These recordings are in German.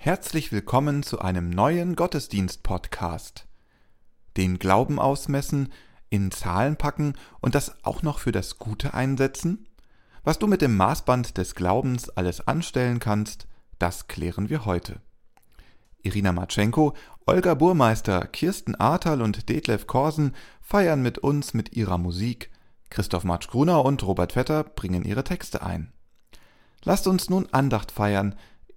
Herzlich willkommen zu einem neuen Gottesdienst-Podcast. Den Glauben ausmessen, in Zahlen packen und das auch noch für das Gute einsetzen? Was du mit dem Maßband des Glaubens alles anstellen kannst, das klären wir heute. Irina Matschenko, Olga Burmeister, Kirsten Ahrtal und Detlef Korsen feiern mit uns mit ihrer Musik. Christoph Matsch-Gruner und Robert Vetter bringen ihre Texte ein. Lasst uns nun Andacht feiern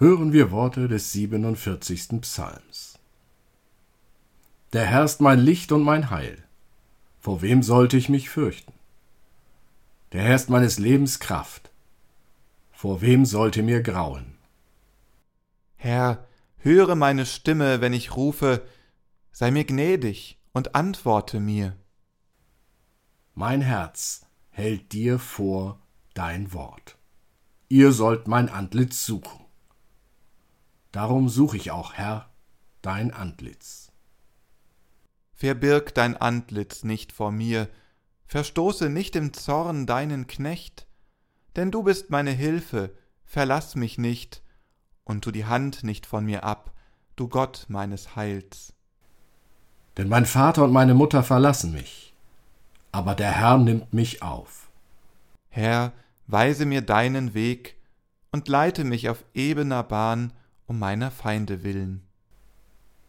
Hören wir Worte des 47. Psalms. Der Herr ist mein Licht und mein Heil. Vor wem sollte ich mich fürchten? Der Herr ist meines Lebens Kraft. Vor wem sollte mir grauen? Herr, höre meine Stimme, wenn ich rufe, sei mir gnädig und antworte mir. Mein Herz hält dir vor dein Wort. Ihr sollt mein Antlitz suchen. Darum suche ich auch, Herr, dein Antlitz. Verbirg dein Antlitz nicht vor mir, verstoße nicht im Zorn deinen Knecht, denn du bist meine Hilfe, verlass mich nicht, und tu die Hand nicht von mir ab, du Gott meines Heils. Denn mein Vater und meine Mutter verlassen mich, aber der Herr nimmt mich auf. Herr, weise mir deinen Weg und leite mich auf ebener Bahn um meiner Feinde willen.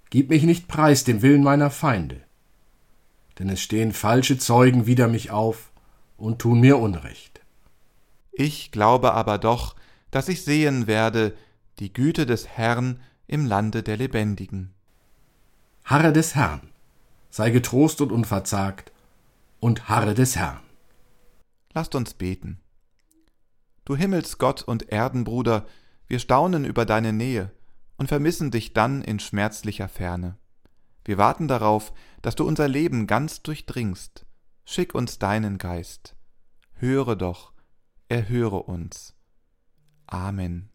Gib mich nicht preis dem Willen meiner Feinde, denn es stehen falsche Zeugen wider mich auf und tun mir Unrecht. Ich glaube aber doch, dass ich sehen werde die Güte des Herrn im Lande der Lebendigen. Harre des Herrn, sei getrost und unverzagt, und harre des Herrn. Lasst uns beten. Du Himmelsgott und Erdenbruder, wir staunen über deine Nähe und vermissen dich dann in schmerzlicher Ferne. Wir warten darauf, dass du unser Leben ganz durchdringst. Schick uns deinen Geist. Höre doch, erhöre uns. Amen.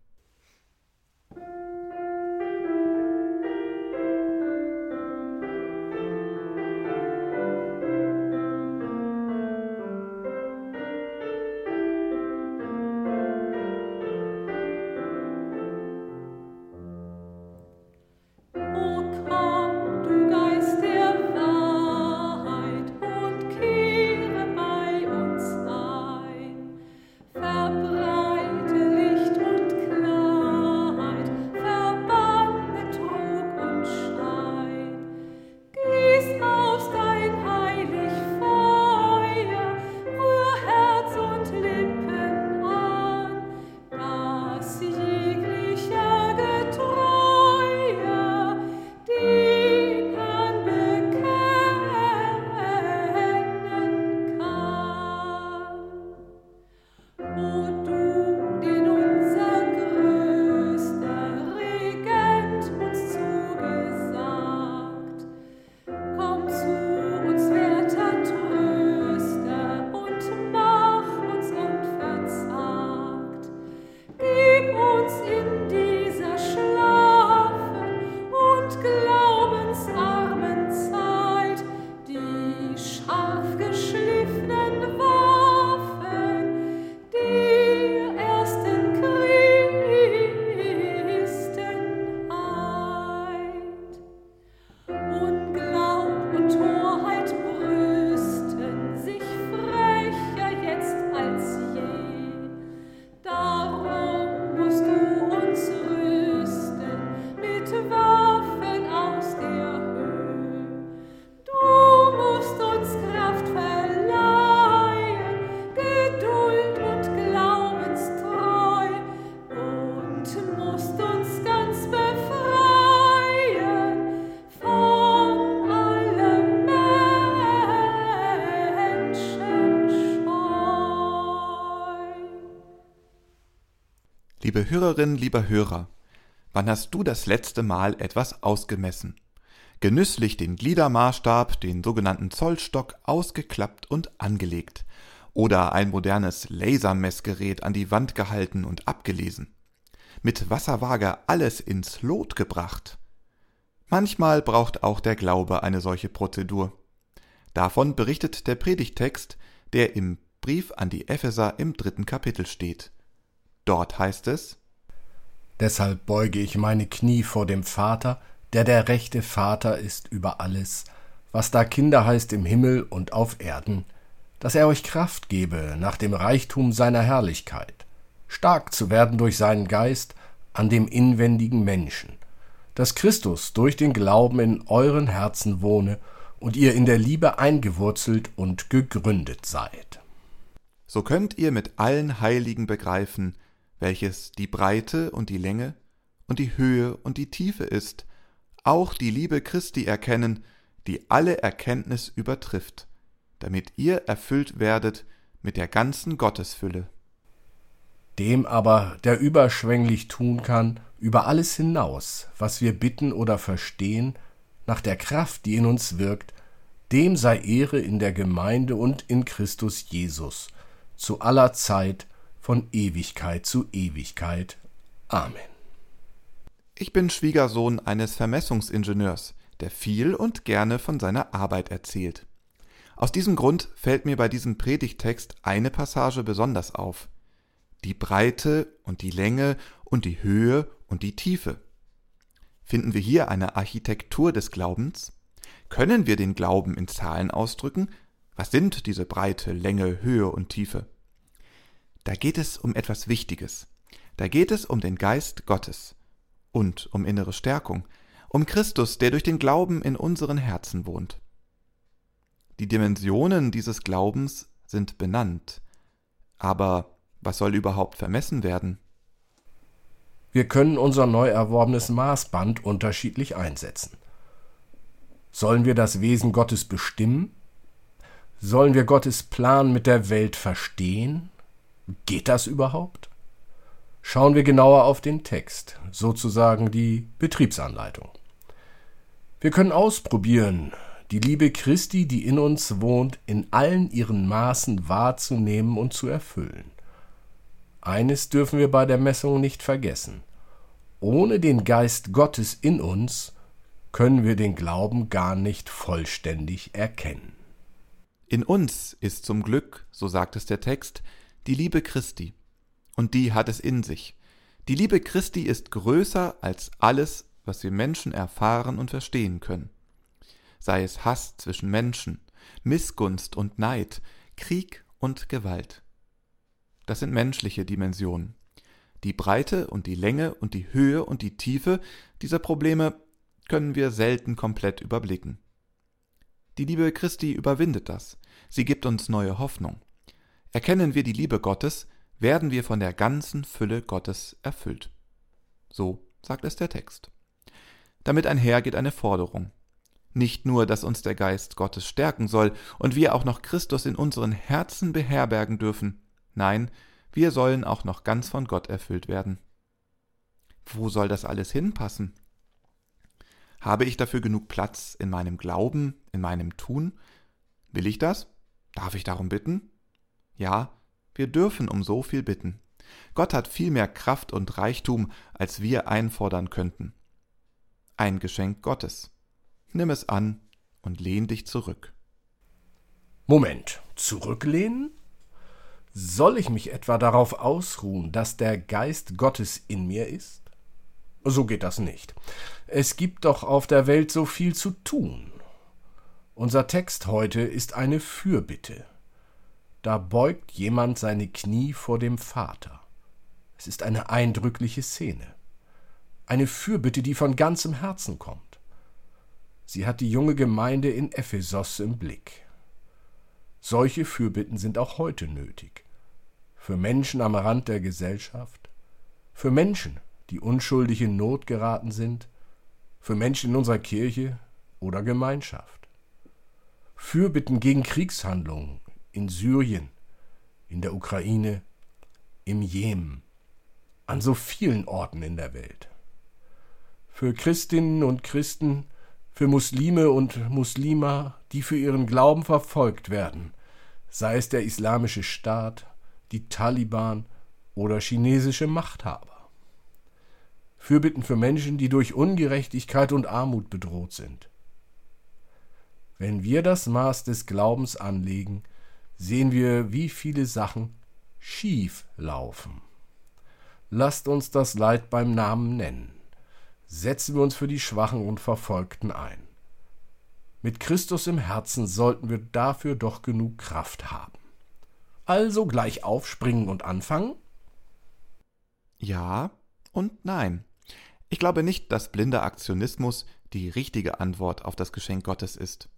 Liebe Hörerin, lieber Hörer, wann hast du das letzte Mal etwas ausgemessen? Genüsslich den Gliedermaßstab, den sogenannten Zollstock, ausgeklappt und angelegt. Oder ein modernes Lasermessgerät an die Wand gehalten und abgelesen. Mit Wasserwaage alles ins Lot gebracht. Manchmal braucht auch der Glaube eine solche Prozedur. Davon berichtet der Predigtext, der im Brief an die Epheser im dritten Kapitel steht. Dort heißt es Deshalb beuge ich meine Knie vor dem Vater, der der rechte Vater ist über alles, was da Kinder heißt im Himmel und auf Erden, dass er euch Kraft gebe nach dem Reichtum seiner Herrlichkeit, stark zu werden durch seinen Geist an dem inwendigen Menschen, dass Christus durch den Glauben in euren Herzen wohne und ihr in der Liebe eingewurzelt und gegründet seid. So könnt ihr mit allen Heiligen begreifen, welches die Breite und die Länge und die Höhe und die Tiefe ist, auch die Liebe Christi erkennen, die alle Erkenntnis übertrifft, damit ihr erfüllt werdet mit der ganzen Gottesfülle. Dem aber, der überschwänglich tun kann, über alles hinaus, was wir bitten oder verstehen, nach der Kraft, die in uns wirkt, dem sei Ehre in der Gemeinde und in Christus Jesus, zu aller Zeit von Ewigkeit zu Ewigkeit. Amen. Ich bin Schwiegersohn eines Vermessungsingenieurs, der viel und gerne von seiner Arbeit erzählt. Aus diesem Grund fällt mir bei diesem Predigtext eine Passage besonders auf. Die Breite und die Länge und die Höhe und die Tiefe. Finden wir hier eine Architektur des Glaubens? Können wir den Glauben in Zahlen ausdrücken? Was sind diese Breite, Länge, Höhe und Tiefe? Da geht es um etwas Wichtiges. Da geht es um den Geist Gottes und um innere Stärkung, um Christus, der durch den Glauben in unseren Herzen wohnt. Die Dimensionen dieses Glaubens sind benannt. Aber was soll überhaupt vermessen werden? Wir können unser neu erworbenes Maßband unterschiedlich einsetzen. Sollen wir das Wesen Gottes bestimmen? Sollen wir Gottes Plan mit der Welt verstehen? Geht das überhaupt? Schauen wir genauer auf den Text, sozusagen die Betriebsanleitung. Wir können ausprobieren, die Liebe Christi, die in uns wohnt, in allen ihren Maßen wahrzunehmen und zu erfüllen. Eines dürfen wir bei der Messung nicht vergessen. Ohne den Geist Gottes in uns können wir den Glauben gar nicht vollständig erkennen. In uns ist zum Glück, so sagt es der Text, die Liebe Christi. Und die hat es in sich. Die Liebe Christi ist größer als alles, was wir Menschen erfahren und verstehen können. Sei es Hass zwischen Menschen, Missgunst und Neid, Krieg und Gewalt. Das sind menschliche Dimensionen. Die Breite und die Länge und die Höhe und die Tiefe dieser Probleme können wir selten komplett überblicken. Die Liebe Christi überwindet das. Sie gibt uns neue Hoffnung. Erkennen wir die Liebe Gottes, werden wir von der ganzen Fülle Gottes erfüllt. So sagt es der Text. Damit einher geht eine Forderung. Nicht nur, dass uns der Geist Gottes stärken soll und wir auch noch Christus in unseren Herzen beherbergen dürfen, nein, wir sollen auch noch ganz von Gott erfüllt werden. Wo soll das alles hinpassen? Habe ich dafür genug Platz in meinem Glauben, in meinem Tun? Will ich das? Darf ich darum bitten? Ja, wir dürfen um so viel bitten. Gott hat viel mehr Kraft und Reichtum, als wir einfordern könnten. Ein Geschenk Gottes. Nimm es an und lehn dich zurück. Moment, zurücklehnen? Soll ich mich etwa darauf ausruhen, dass der Geist Gottes in mir ist? So geht das nicht. Es gibt doch auf der Welt so viel zu tun. Unser Text heute ist eine Fürbitte da beugt jemand seine Knie vor dem Vater. Es ist eine eindrückliche Szene. Eine Fürbitte, die von ganzem Herzen kommt. Sie hat die junge Gemeinde in Ephesos im Blick. Solche Fürbitten sind auch heute nötig. Für Menschen am Rand der Gesellschaft, für Menschen, die unschuldig in Not geraten sind, für Menschen in unserer Kirche oder Gemeinschaft. Fürbitten gegen Kriegshandlungen, in Syrien, in der Ukraine, im Jemen. an so vielen Orten in der Welt. Für Christinnen und Christen, für Muslime und Muslima, die für ihren Glauben verfolgt werden, sei es der islamische Staat, die Taliban oder chinesische Machthaber. Fürbitten für Menschen, die durch Ungerechtigkeit und Armut bedroht sind. Wenn wir das Maß des Glaubens anlegen, sehen wir, wie viele Sachen schief laufen. Lasst uns das Leid beim Namen nennen. Setzen wir uns für die Schwachen und Verfolgten ein. Mit Christus im Herzen sollten wir dafür doch genug Kraft haben. Also gleich aufspringen und anfangen? Ja und nein. Ich glaube nicht, dass blinder Aktionismus die richtige Antwort auf das Geschenk Gottes ist.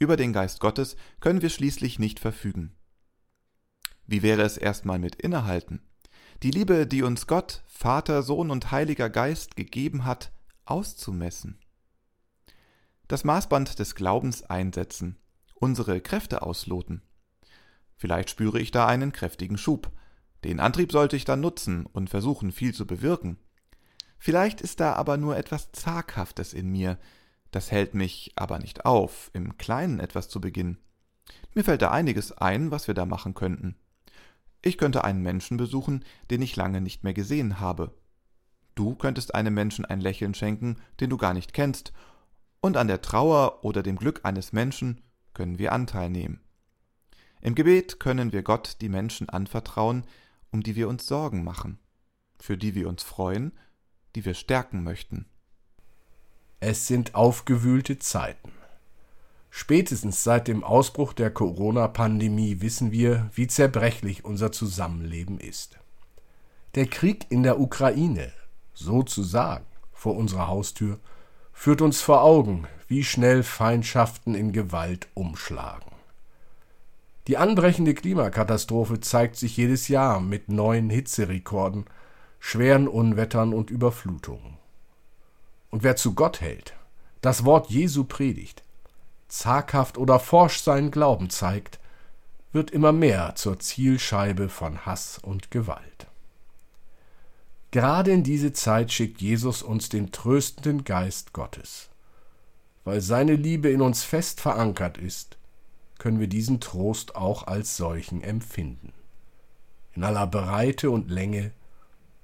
Über den Geist Gottes können wir schließlich nicht verfügen. Wie wäre es erstmal mit Innehalten? Die Liebe, die uns Gott, Vater, Sohn und Heiliger Geist gegeben hat, auszumessen. Das Maßband des Glaubens einsetzen, unsere Kräfte ausloten. Vielleicht spüre ich da einen kräftigen Schub. Den Antrieb sollte ich dann nutzen und versuchen, viel zu bewirken. Vielleicht ist da aber nur etwas Zaghaftes in mir, das hält mich aber nicht auf, im Kleinen etwas zu beginnen. Mir fällt da einiges ein, was wir da machen könnten. Ich könnte einen Menschen besuchen, den ich lange nicht mehr gesehen habe. Du könntest einem Menschen ein Lächeln schenken, den du gar nicht kennst, und an der Trauer oder dem Glück eines Menschen können wir Anteil nehmen. Im Gebet können wir Gott die Menschen anvertrauen, um die wir uns Sorgen machen, für die wir uns freuen, die wir stärken möchten. Es sind aufgewühlte Zeiten. Spätestens seit dem Ausbruch der Corona-Pandemie wissen wir, wie zerbrechlich unser Zusammenleben ist. Der Krieg in der Ukraine, sozusagen vor unserer Haustür, führt uns vor Augen, wie schnell Feindschaften in Gewalt umschlagen. Die anbrechende Klimakatastrophe zeigt sich jedes Jahr mit neuen Hitzerekorden, schweren Unwettern und Überflutungen. Und wer zu Gott hält, das Wort Jesu predigt, zaghaft oder forsch seinen Glauben zeigt, wird immer mehr zur Zielscheibe von Hass und Gewalt. Gerade in diese Zeit schickt Jesus uns den tröstenden Geist Gottes. Weil seine Liebe in uns fest verankert ist, können wir diesen Trost auch als solchen empfinden. In aller Breite und Länge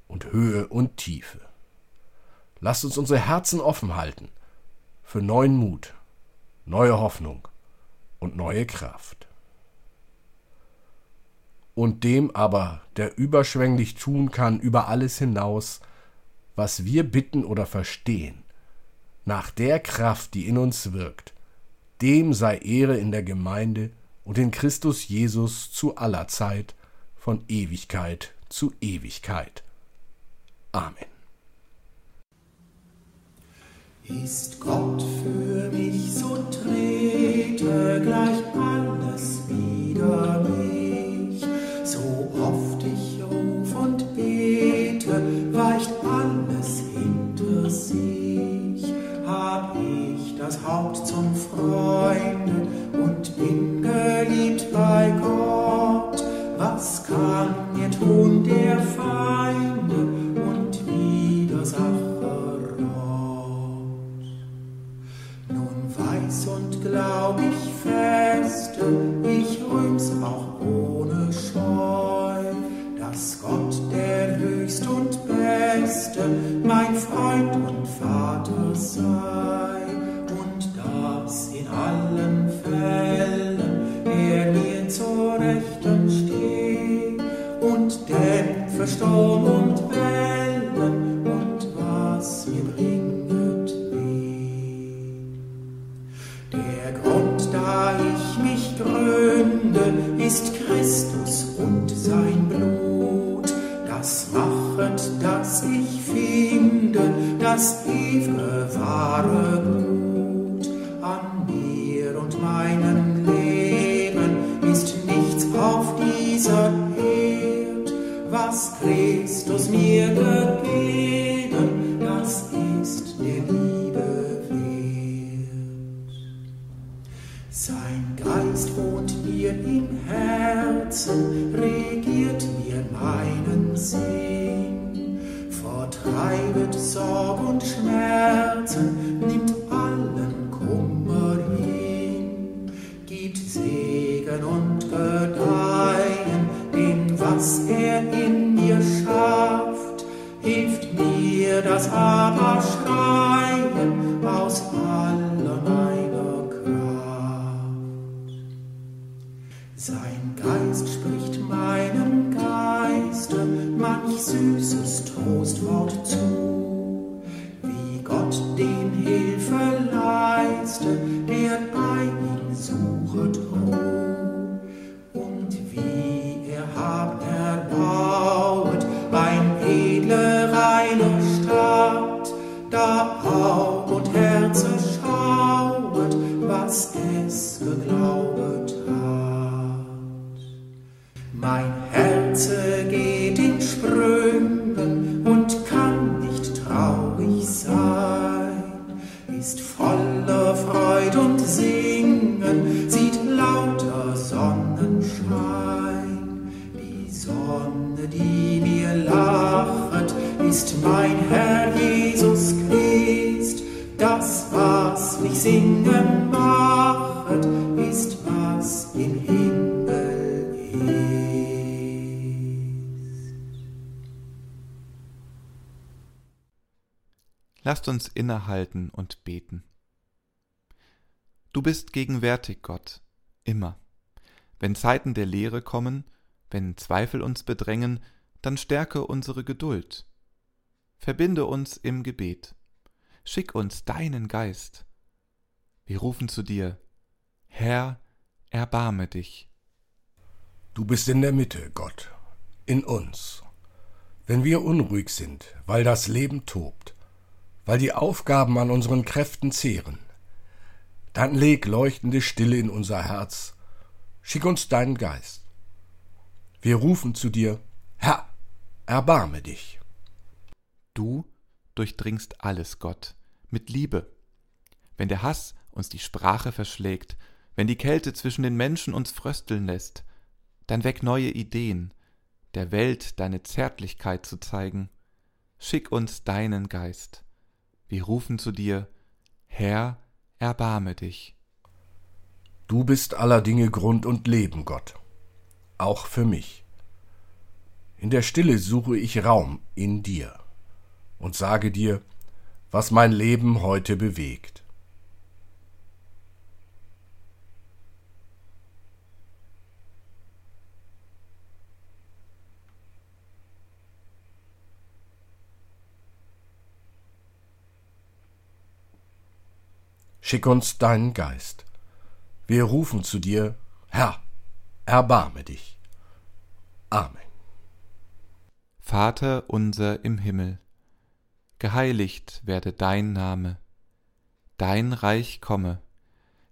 und Höhe und Tiefe. Lasst uns unsere Herzen offen halten für neuen Mut, neue Hoffnung und neue Kraft. Und dem aber, der überschwänglich tun kann über alles hinaus, was wir bitten oder verstehen, nach der Kraft, die in uns wirkt, dem sei Ehre in der Gemeinde und in Christus Jesus zu aller Zeit, von Ewigkeit zu Ewigkeit. Amen. Ist Gott für mich, so trete gleich dämpfe Sturm und Wellen und was mir bringet der Grund, da ich mich gründe, ist Christus und sein Blut. Das machet, dass ich finde, das ewige Lasst uns innehalten und beten. Du bist gegenwärtig, Gott, immer. Wenn Zeiten der Lehre kommen, wenn Zweifel uns bedrängen, dann stärke unsere Geduld. Verbinde uns im Gebet. Schick uns deinen Geist. Wir rufen zu dir, Herr, erbarme dich. Du bist in der Mitte, Gott, in uns. Wenn wir unruhig sind, weil das Leben tobt, weil die Aufgaben an unseren Kräften zehren, dann leg leuchtende Stille in unser Herz, schick uns deinen Geist. Wir rufen zu dir, Herr, erbarme dich. Du durchdringst alles, Gott, mit Liebe. Wenn der Hass uns die Sprache verschlägt, wenn die Kälte zwischen den Menschen uns frösteln lässt, dann weck neue Ideen, der Welt deine Zärtlichkeit zu zeigen. Schick uns deinen Geist. Wir rufen zu dir, Herr, erbarme dich. Du bist aller Dinge Grund und Leben, Gott, auch für mich. In der Stille suche ich Raum in dir und sage dir, was mein Leben heute bewegt. Schick uns deinen Geist. Wir rufen zu dir, Herr, erbarme dich. Amen. Vater unser im Himmel, geheiligt werde dein Name, dein Reich komme,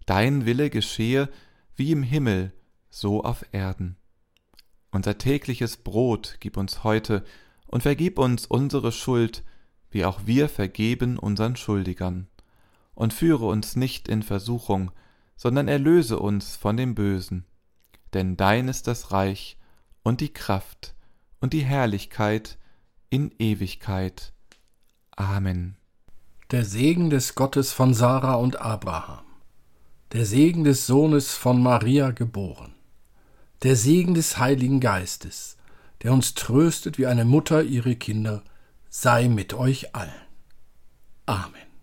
dein Wille geschehe wie im Himmel, so auf Erden. Unser tägliches Brot gib uns heute und vergib uns unsere Schuld, wie auch wir vergeben unseren Schuldigern. Und führe uns nicht in Versuchung, sondern erlöse uns von dem Bösen. Denn dein ist das Reich und die Kraft und die Herrlichkeit in Ewigkeit. Amen. Der Segen des Gottes von Sarah und Abraham, der Segen des Sohnes von Maria geboren, der Segen des Heiligen Geistes, der uns tröstet wie eine Mutter ihre Kinder, sei mit euch allen. Amen.